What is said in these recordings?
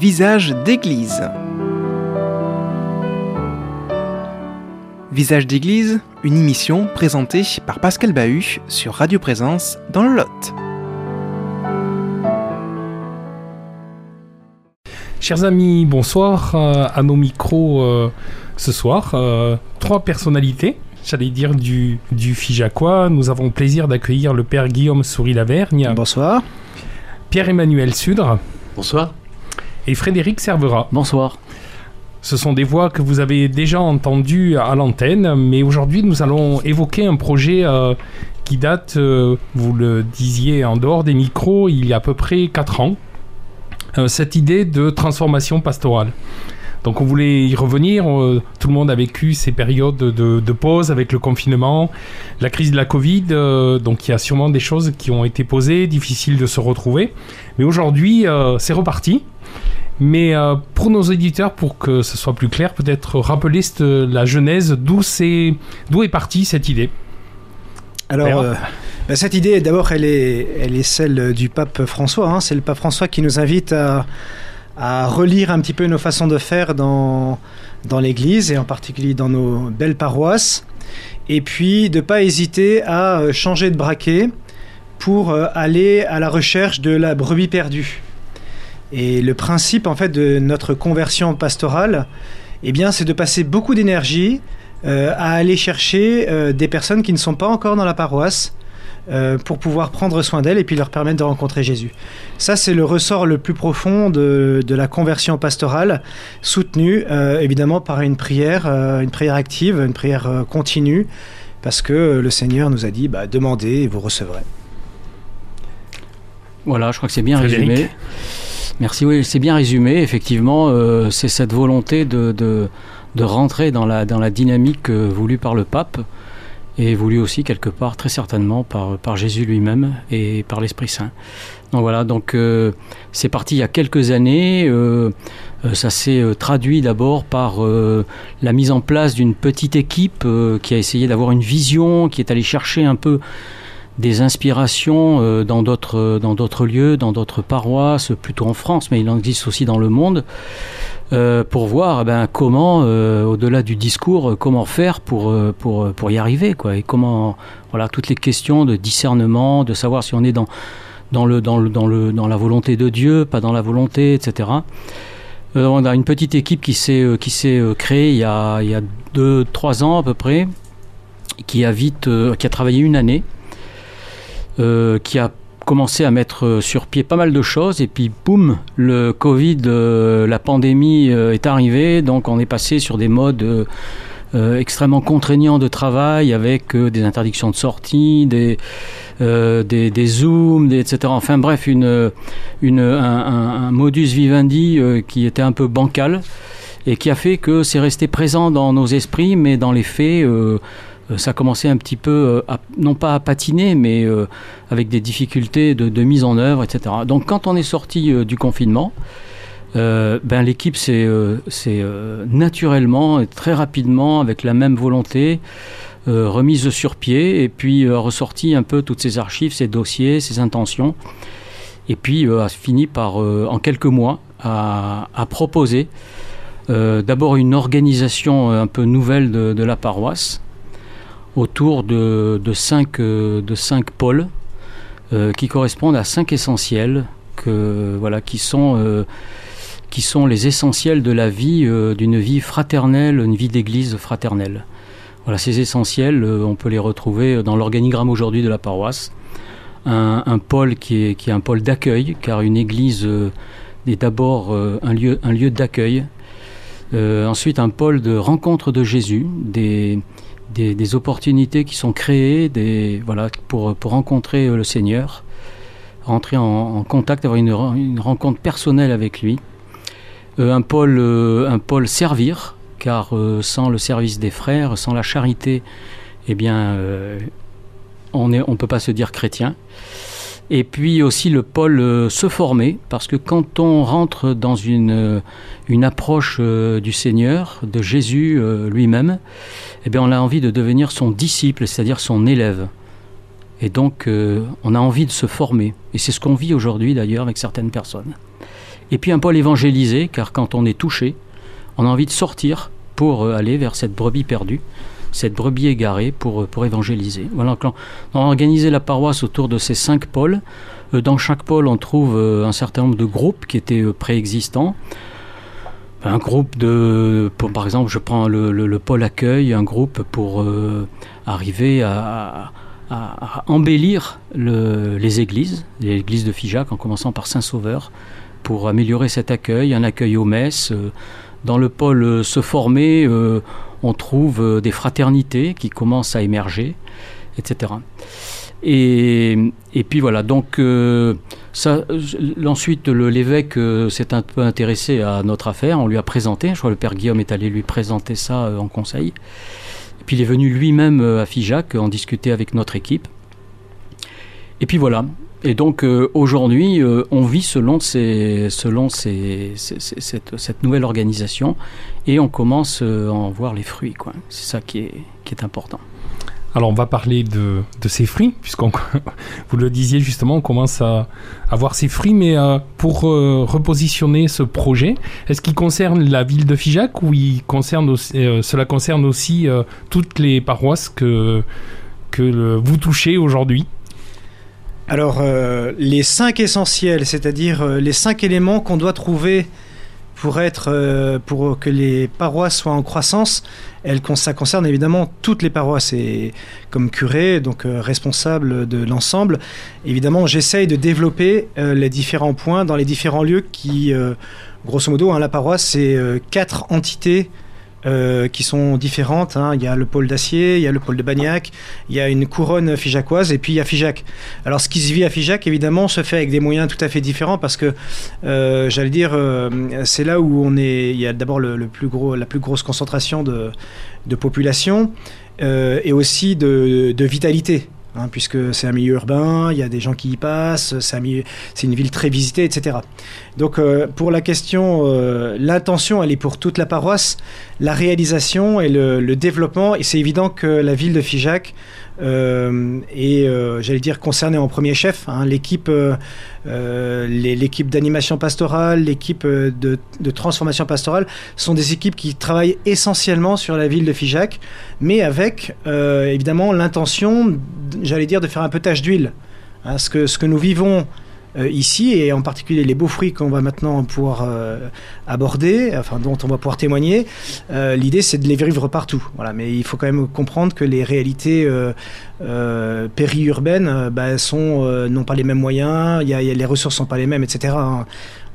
Visage d'église. Visage d'église, une émission présentée par Pascal Bahut sur Radio Présence dans le Lot. Chers amis, bonsoir. Euh, à nos micros euh, ce soir, euh, trois personnalités, j'allais dire du, du Figeacois. Nous avons le plaisir d'accueillir le père Guillaume Souris-Lavergne. Bonsoir. Pierre-Emmanuel Sudre. Bonsoir. Et Frédéric Servera. Bonsoir. Ce sont des voix que vous avez déjà entendues à l'antenne, mais aujourd'hui nous allons évoquer un projet qui date, vous le disiez en dehors des micros, il y a à peu près 4 ans. Euh, cette idée de transformation pastorale. Donc on voulait y revenir. Euh, tout le monde a vécu ces périodes de, pause avec le confinement, la crise de la Covid. Euh, donc il y a sûrement des choses qui ont été posées, difficiles de se retrouver. Mais aujourd'hui, c'est reparti. Mais pour nos éditeurs, pour que ce soit plus clair, peut-être rappeler la genèse, d'où est partie cette idée. Alors, bah, cette idée, d'abord, elle est, elle est celle du pape François. Hein. C'est le pape François qui nous invite à, relire un petit peu nos façons de faire dans, dans l'Église et en particulier dans nos belles paroisses. Et puis de ne pas hésiter à euh, changer de braquet pour euh, aller à la recherche de la brebis perdue. Et le principe en fait de notre conversion pastorale, eh bien, c'est de passer beaucoup d'énergie euh, à aller chercher des personnes qui ne sont pas encore dans la paroisse, euh, pour pouvoir prendre soin d'elles et puis leur permettre de rencontrer Jésus. Ça, c'est le ressort le plus profond de, la conversion pastorale, soutenue euh, évidemment par une prière, euh, une prière active, une prière continue, parce que le Seigneur nous a dit bah, demandez et vous recevrez. Voilà, je crois que c'est bien résumé. Merci, oui, c'est bien résumé. Effectivement, c'est cette volonté de, de, de, rentrer dans la, dans la dynamique voulue par le pape et voulu aussi quelque part, très certainement, par, Jésus lui-même et par l'Esprit Saint. Donc voilà, donc euh, c'est parti il y a quelques années. Euh, euh, ça s'est traduit d'abord par la mise en place d'une petite équipe qui a essayé d'avoir une vision, qui est allée chercher un peu des inspirations dans d'autres dans d'autres lieux, dans d'autres paroisses, plutôt en France, mais il en existe aussi dans le monde. Euh, pour voir eh ben, comment, euh, au-delà du discours, euh, comment faire pour, pour, pour y arriver, quoi, et comment, voilà, toutes les questions de discernement, de savoir si on est dans, dans, le, dans, le, dans, le, dans la volonté de Dieu, pas dans la volonté, etc. on a une petite équipe qui s'est, créée il y, a, il y a deux, trois ans à peu près, qui a vite, qui a travaillé une année, qui a commencé à mettre euh, sur pied pas mal de choses et puis boum, le Covid, euh, la pandémie euh, est arrivée, donc on est passé sur des modes extrêmement contraignants de travail avec des interdictions de sortie, des, des, zooms, etc. Enfin bref, une, une, un, modus vivendi qui était un peu bancal et qui a fait que c'est resté présent dans nos esprits, mais dans les faits, ça a commencé un petit peu, euh, non pas à patiner, mais euh, avec des difficultés de, mise en œuvre, etc. Donc quand on est sorti du confinement, ben, l'équipe s'est naturellement et très rapidement, avec la même volonté, remise sur pied et puis ressorti un peu toutes ses archives, ses dossiers, ses intentions. Et puis a fini par, en quelques mois, à, proposer d'abord une organisation un peu nouvelle de la paroisse, autour de, de, cinq, euh, de cinq pôles euh, qui correspondent à cinq essentiels que, voilà, qui, sont, euh, qui sont les essentiels de la vie, d'une vie fraternelle, une vie d'église fraternelle. Voilà, ces essentiels, on peut les retrouver dans l'organigramme aujourd'hui de la paroisse. Un, pôle qui est, qui est un pôle d'accueil, car une église est d'abord un lieu, un lieu d'accueil. ensuite, un pôle de rencontre de Jésus, des, des, opportunités qui sont créées voilà, pour, pour rencontrer euh, le Seigneur, rentrer en, contact, avoir une, une, rencontre personnelle avec lui. Euh, un, pôle, euh, un pôle servir, car sans le service des frères, sans la charité, eh bien, on ne on peut pas se dire chrétien. Et puis aussi le pôle se former, parce que quand on rentre dans une, une approche du Seigneur, de Jésus lui-même, eh bien, on a envie de devenir son disciple, c'est-à-dire son élève. Et donc, euh, on a envie de se former. Et c'est ce qu'on vit aujourd'hui, d'ailleurs, avec certaines personnes. Et puis un pôle évangélisé, car quand on est touché, on a envie de sortir pour aller vers cette brebis perdue, cette brebis égarée pour, pour évangéliser. Voilà, on a organisé la paroisse autour de ces cinq pôles. Dans chaque pôle, on trouve un certain nombre de groupes qui étaient préexistants un groupe de, par exemple, je prends le, pôle accueil, un groupe pour euh, arriver à, embellir les églises, les églises de Figeac, en commençant par Saint-Sauveur, pour améliorer cet accueil, un accueil aux messes. Euh, dans le pôle euh, se former, on trouve des fraternités qui commencent à émerger, etc. Et, puis voilà, donc euh, ça, ensuite l'évêque euh, s'est un peu intéressé à notre affaire, on lui a présenté, je crois le père Guillaume est allé lui présenter ça euh, en conseil. Et puis il est venu lui-même à Figeac en discuter avec notre équipe. Et puis voilà. Et donc aujourd'hui, on vit selon, ces, selon ces, cette, nouvelle organisation et on commence à en voir les fruits. C'est ça qui est, qui est important. Alors on va parler de, ces fruits, puisqu'on vous le disiez justement, on commence à avoir ces fruits, mais euh, pour euh, repositionner ce projet, est-ce qu'il concerne la ville de Figeac ou il concerne euh, cela concerne aussi toutes les paroisses que, que vous touchez aujourd'hui? Alors les cinq essentiels, c'est-à-dire les cinq éléments qu'on doit trouver pour être pour que les paroisses soient en croissance, elle, ça concerne évidemment toutes les paroisses. Et comme curé, donc euh, responsable de l'ensemble, évidemment, j'essaye de développer euh, les différents points dans les différents lieux qui, euh, grosso modo, hein, la paroisse, c'est quatre entités euh, qui sont différentes. Hein. Il y a le pôle d'acier, il y a le pôle de Bagnac, il y a une couronne figeacoise et puis il y a Figeac. Alors ce qui se vit à Figeac, évidemment, se fait avec des moyens tout à fait différents parce que, euh, j'allais dire, euh, c'est là où on est. Il y a d'abord le, plus gros, la plus grosse concentration de, population et aussi de vitalité. Hein, puisque c'est un milieu urbain, il y a des gens qui y passent, c'est une ville très visitée, etc. Donc euh, pour la question, euh, l'intention, elle est pour toute la paroisse, la réalisation et le, développement, et c'est évident que la ville de Figeac euh, est, j'allais dire, concernée en premier chef. Hein. l'équipe l'équipe d'animation pastorale, l'équipe de, transformation pastorale sont des équipes qui travaillent essentiellement sur la ville de Figeac, mais avec évidemment l'intention j'allais dire, de faire un peu tâche d'huile. Hein, ce, que, ce que nous vivons euh, ici, et en particulier les beaux fruits qu'on va maintenant pouvoir euh, aborder, enfin dont on va pouvoir témoigner, euh, l'idée c'est de les vivre partout. Voilà, mais il faut quand même comprendre que les réalités périurbaines bah, sont n'ont pas les mêmes moyens, y a, les ressources sont pas les mêmes, etc. Hein.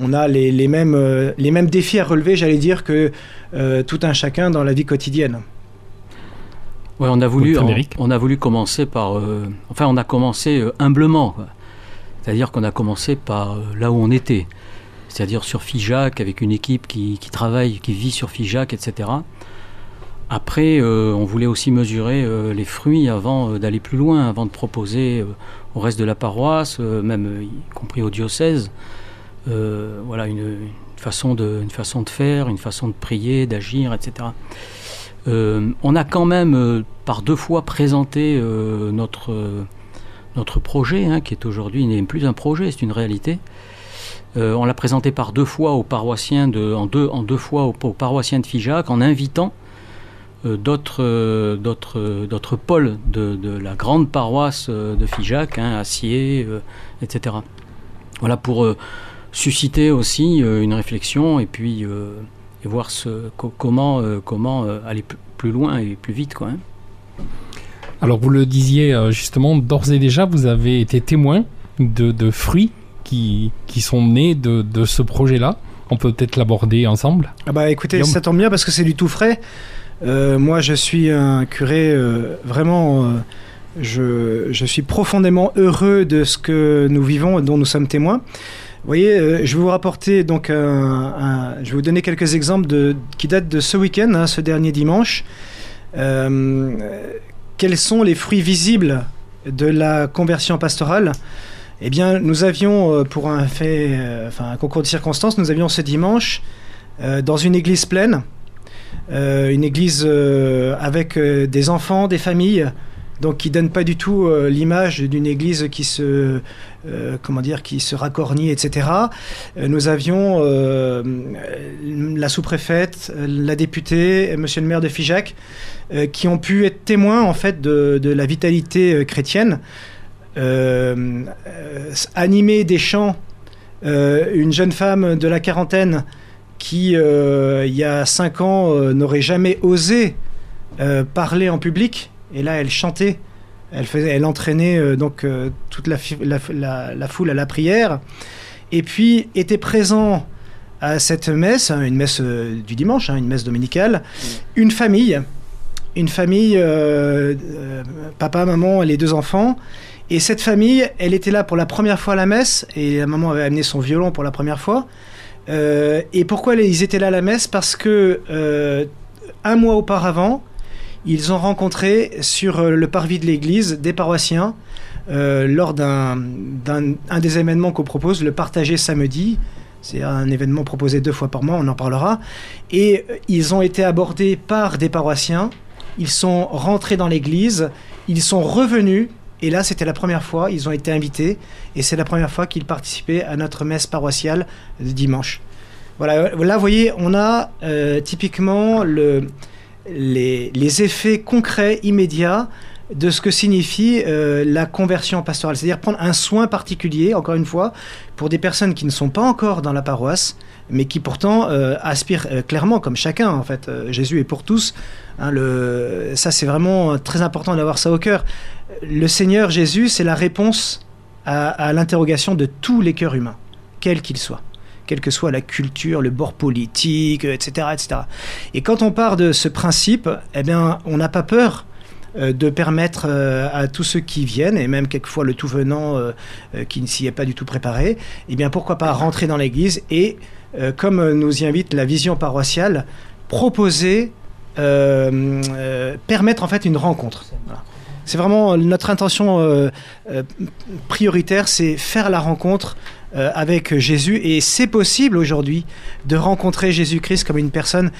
On a les, les, mêmes, les mêmes défis à relever, j'allais dire, que tout un chacun dans la vie quotidienne on a voulu, on, a voulu commencer par, euh, enfin, on a commencé euh, humblement, c'est-à-dire qu'on a commencé par euh, là où on était, c'est-à-dire sur Figeac avec une équipe qui, travaille, qui vit sur Figeac, etc. Après, on voulait aussi mesurer les fruits avant d'aller plus loin, avant de proposer au reste de la paroisse, même y compris au diocèse, voilà une, façon de, une façon de faire, une façon de prier, d'agir, etc. Euh, on a quand même euh, par deux fois présenté euh, notre, notre projet, hein, qui est aujourd'hui n'est plus un projet, c'est une réalité. on l'a présenté par deux fois aux paroissiens de, en deux, en deux fois aux, paroissiens de Figeac, en invitant d'autres, d'autres, d'autres pôles de, la grande paroisse de Figeac, hein, Acier, etc. Voilà pour susciter aussi une réflexion et puis et voir ce, comment, euh, comment euh, aller plus loin et plus vite. Quoi, hein. Alors vous le disiez euh, justement, d'ores et déjà, vous avez été témoin de, de fruits qui, qui, sont nés de, de ce projet-là. On peut peut-être l'aborder ensemble. Ah bah écoutez, ça tombe bien parce que c'est du tout frais. moi, je suis un curé vraiment. je, je, suis profondément heureux de ce que nous vivons et dont nous sommes témoins. Vous voyez, euh, je vais vous rapporter donc un, je vais vous donner quelques exemples de, qui datent de ce week-end, hein, ce dernier dimanche. Euh, quels sont les fruits visibles de la conversion pastorale? Eh bien, nous avions euh, pour un fait, enfin un concours de circonstances, nous avions ce dimanche dans une église pleine, une église avec des enfants, des familles, donc qui donne pas du tout l'image d'une église qui se, comment dire, qui se etc. nous avions la sous-préfète, la députée, Monsieur le maire de Figeac, qui ont pu être témoins en fait de, la vitalité chrétienne. animer des chants une jeune femme de la quarantaine qui, euh, il y a cinq ans, euh, n'aurait jamais osé euh, parler en public. Et là, elle chantait. Elle, faisait, elle entraînait donc toute la, foule à la prière. Et puis était présent à cette messe, hein, une messe du dimanche, hein, une messe dominicale, une famille, une famille, papa, maman, les deux enfants. Et cette famille, elle était là pour la première fois à la messe, et la maman avait amené son violon pour la première fois. Euh, et pourquoi ils étaient là à la messe? Parce que euh, un mois auparavant, ils ont rencontré sur euh, le parvis de l'église des paroissiens lors d'un un des événements qu'on propose, le partager samedi. C'est un événement proposé deux fois par mois, on en parlera. Et ils ont été abordés par des paroissiens. Ils sont rentrés dans l'église. Ils sont revenus et là, c'était la première fois, ils ont été invités, et c'est la première fois qu'ils participaient à notre messe paroissiale de dimanche. Voilà, là, vous voyez, on a euh, typiquement le, les, effets concrets, immédiats de ce que signifie euh, la conversion pastorale, c'est-à-dire prendre un soin particulier, encore une fois, pour des personnes qui ne sont pas encore dans la paroisse, mais qui pourtant euh, aspirent clairement, comme chacun en fait. Jésus est pour tous. Hein, ça, c'est vraiment très important d'avoir ça au cœur le Seigneur Jésus, c'est la réponse à, l'interrogation de tous les cœurs humains, quels qu'ils soient quelle que soit la culture, le bord politique, etc., etc. Et quand on part de ce principe, eh bien, on n'a pas peur euh, de permettre euh, à tous ceux qui viennent, et même quelquefois le tout venant euh, qui ne s'y est pas du tout préparé, eh bien, pourquoi pas rentrer dans l'Église et, comme nous y invite la vision paroissiale, proposer, permettre en fait une rencontre. C'est vraiment notre intention euh, euh, prioritaire, c'est faire la rencontre euh, avec Jésus. Et c'est possible aujourd'hui de rencontrer Jésus-Christ comme une personne.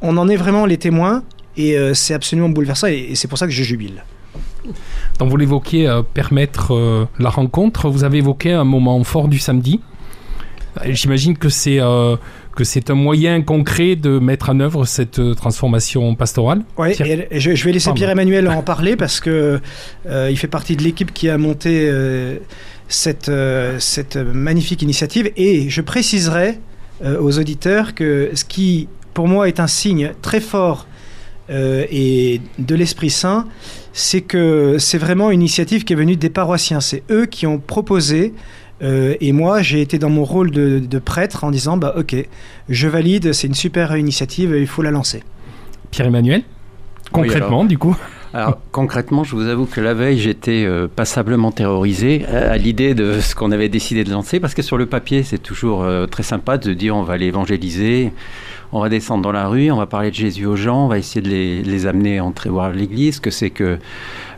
On en est vraiment les témoins et c'est absolument bouleversant et, c'est pour ça que je jubile. Donc vous l'évoquiez, permettre la rencontre. Vous avez évoqué un moment fort du samedi. J'imagine que c'est que c'est un moyen concret de mettre en œuvre cette euh, transformation pastorale. Oui, je, vais laisser Pierre-Emmanuel en parler parce que euh, il fait partie de l'équipe qui a monté euh, cette, cette magnifique initiative. Et je préciserai aux auditeurs que ce qui, pour moi, est un signe très fort et de l'Esprit Saint, c'est que c'est vraiment une initiative qui est venue des paroissiens. C'est eux qui ont proposé euh, et moi, j'ai été dans mon rôle de, prêtre en disant, bah ok, je valide, c'est une super initiative, il faut la lancer. Pierre-Emmanuel, concrètement, du coup alors concrètement, je vous avoue que la veille, j'étais euh, passablement terrorisé à, l'idée de ce qu'on avait décidé de lancer, parce que sur le papier, c'est toujours euh, très sympa de dire on va l'évangéliser, on va descendre dans la rue, on va parler de Jésus aux gens, on va essayer de les, amener à entrer voir l'église, que c'est que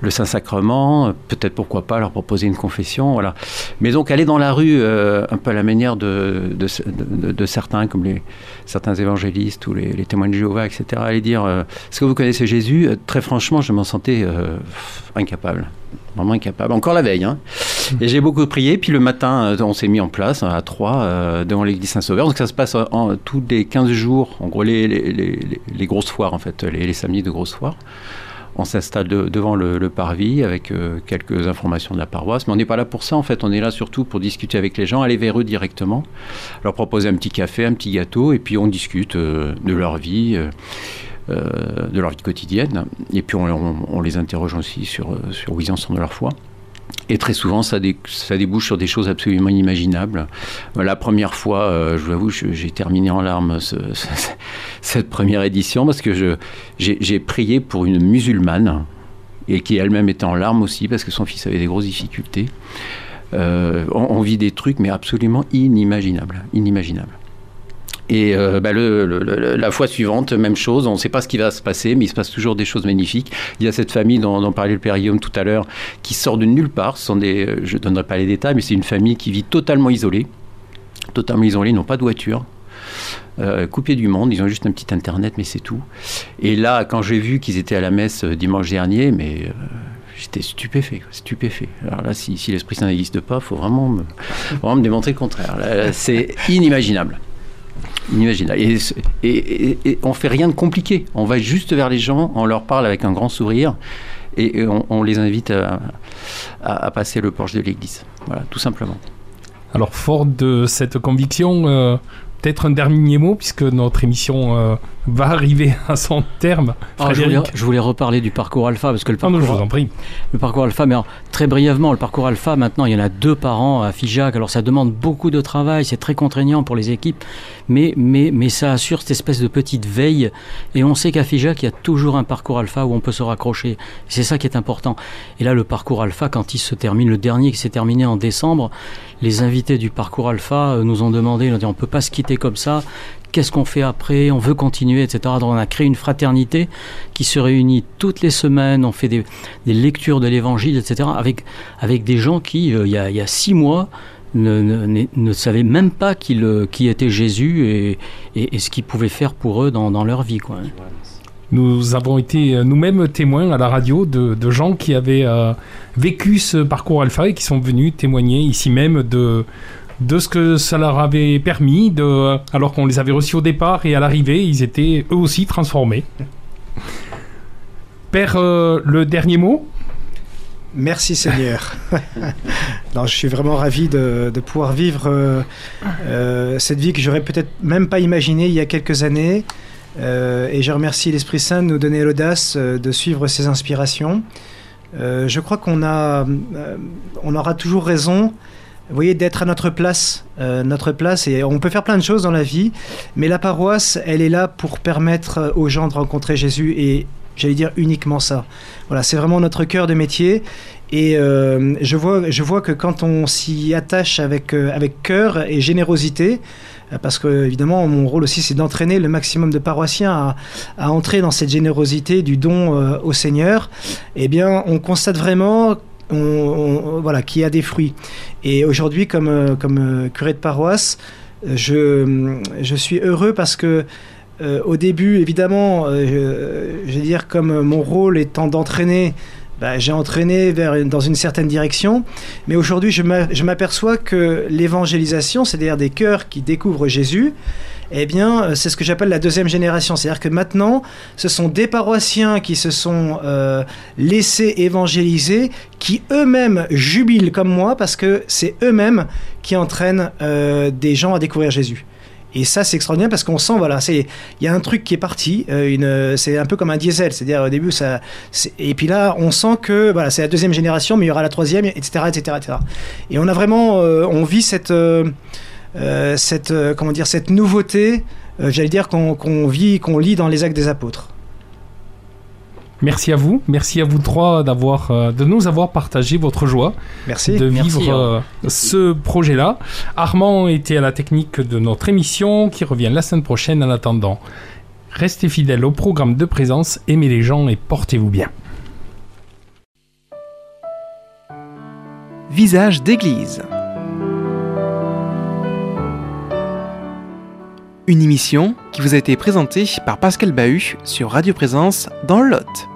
le Saint-Sacrement, peut-être pourquoi pas leur proposer une confession, voilà. Mais donc aller dans la rue, euh, un peu à la manière de, certains, comme les, certains évangélistes ou les, témoins de Jéhovah, etc., aller dire, euh, est-ce que vous connaissez Jésus? Euh, Très franchement, je m'en sentais incapable vraiment incapable. Encore la veille. Hein. Et j'ai beaucoup prié. Puis le matin, euh, on s'est mis en place à trois euh, devant l'église Saint-Sauveur. Donc ça se passe tous les 15 jours, en gros les, les, grosses foires en fait, les, samedis de grosses foires. On s'installe devant le, parvis avec euh, quelques informations de la paroisse. Mais on n'est pas là pour ça en fait. On est là surtout pour discuter avec les gens, aller vers eux directement, leur proposer un petit café, un petit gâteau. Et puis on discute de leur vie. Euh, de leur vie quotidienne. Et puis on, les interroge aussi sur, sur où ils en sont de leur foi. Et très souvent, ça, ça, débouche sur des choses absolument inimaginables. La première fois, euh, je vous avoue, j'ai terminé en larmes cette première édition parce que j'ai prié pour une musulmane et qui elle-même était en larmes aussi parce que son fils avait des grosses difficultés. Euh, on, vit des trucs, mais absolument inimaginables. inimaginables. Et euh, bah, la fois suivante, même chose, on ne sait pas ce qui va se passer, mais il se passe toujours des choses magnifiques. Il y a cette famille dont, parlait le père Guillaume tout à l'heure, qui sort de nulle part. Euh, je ne donnerai pas les détails, mais c'est une famille qui vit totalement isolée. Totalement isolée, ils n'ont pas de voiture. Euh, coupés du monde, ils ont juste un petit internet, mais c'est tout. Et là, quand j'ai vu qu'ils étaient à la messe dimanche dernier, mais j'étais stupéfait, stupéfait. Alors là, si, l'Esprit Saint n'existe pas, il faut vraiment me, vraiment me démontrer le contraire. C'est inimaginable. Inimaginable. Et, on fait rien de compliqué. On va juste vers les gens, on leur parle avec un grand sourire et on, les invite à, passer le porche de l'église. Voilà, tout simplement. Alors, fort de cette conviction, euh, peut-être un dernier mot, puisque notre émission euh, va arriver à son terme. Ah, je, voulais, reparler du parcours alpha, parce que le parcours, je vous en prie. Le parcours alpha, mais très brièvement, le parcours alpha, maintenant, il y en a deux par an à FIJAC. Alors, ça demande beaucoup de travail, c'est très contraignant pour les équipes, mais, mais, mais ça assure cette espèce de petite veille. Et on sait qu'à FIJAC, il y a toujours un parcours alpha où on peut se raccrocher. C'est ça qui est important. Et là, le parcours alpha, quand il se termine, le dernier qui s'est terminé en décembre, les invités du parcours alpha euh, nous ont demandé, on ne peut pas se quitter comme ça, qu'est-ce qu'on fait après, on veut continuer, etc. Donc on a créé une fraternité qui se réunit toutes les semaines, on fait des, lectures de l'évangile, etc. Avec, avec des gens qui, euh, il, y a, six mois, ne, ne, savaient même pas qui, le, était Jésus et, et, ce qu'il pouvait faire pour eux dans, dans leur vie. Quoi. Nous avons été euh, nous-mêmes témoins à la radio de, de gens qui avaient euh, vécu ce parcours alpha et qui sont venus témoigner ici même de, de ce que ça leur avait permis, de, alors qu'on les avait reçus au départ et à l'arrivée, ils étaient eux aussi transformés. Père, euh, le dernier mot? Merci Seigneur. non, je suis vraiment ravi de, de pouvoir vivre cette vie que j'aurais peut-être même pas imaginée il y a quelques années. Euh, et je remercie l'Esprit Saint de nous donner l'audace euh, de suivre ses inspirations. Euh, je crois qu'on a, on aura toujours raison, vous voyez, d'être à notre place, notre place. Et on peut faire plein de choses dans la vie, mais la paroisse, elle est là pour permettre aux gens de rencontrer Jésus et j'allais dire uniquement ça. Voilà, c'est vraiment notre cœur de métier. Et je, vois, je vois que quand on s'y attache avec, avec cœur et générosité, euh, parce que évidemment mon rôle aussi c'est d'entraîner le maximum de paroissiens à, entrer dans cette générosité du don euh, au Seigneur, eh bien on constate vraiment voilà, qu'il y a des fruits. Et aujourd'hui, comme, euh, comme curé de paroisse, je, je suis heureux parce que au début, évidemment, je, je, veux dire, comme mon rôle étant d'entraîner bah, j'ai entraîné vers, dans une certaine direction. Mais aujourd'hui, je m'aperçois que l'évangélisation, c'est-à-dire des cœurs qui découvrent Jésus, eh bien, euh, c'est ce que j'appelle la deuxième génération. C'est-à-dire que maintenant, ce sont des paroissiens qui se sont euh, laissés évangéliser, qui eux-mêmes jubilent comme moi, parce que c'est eux-mêmes qui entraînent euh, des gens à découvrir Jésus. Et ça, c'est extraordinaire parce qu'on sent, voilà, c'est, il y a un truc qui est parti, euh, c'est un peu comme un diesel, c'est-à-dire au début, ça, et puis là, on sent que, voilà, c'est la deuxième génération, mais il y aura la troisième, etc., etc., etc. Et on a vraiment, euh, on vit cette, euh, cette, comment dire, cette nouveauté, j'allais dire qu'on vit, qu'on lit dans les actes des apôtres. Merci à vous, merci à vous trois d'avoir, euh, de nous avoir partagé votre joie merci. de vivre hein. euh, ce projet-là. Armand était à la technique de notre émission qui revient la semaine prochaine en attendant. Restez fidèles au programme de présence, aimez les gens et portez-vous bien. Visage d'église. Une émission qui vous a été présentée par Pascal Bahut sur Radio Présence dans le Lot.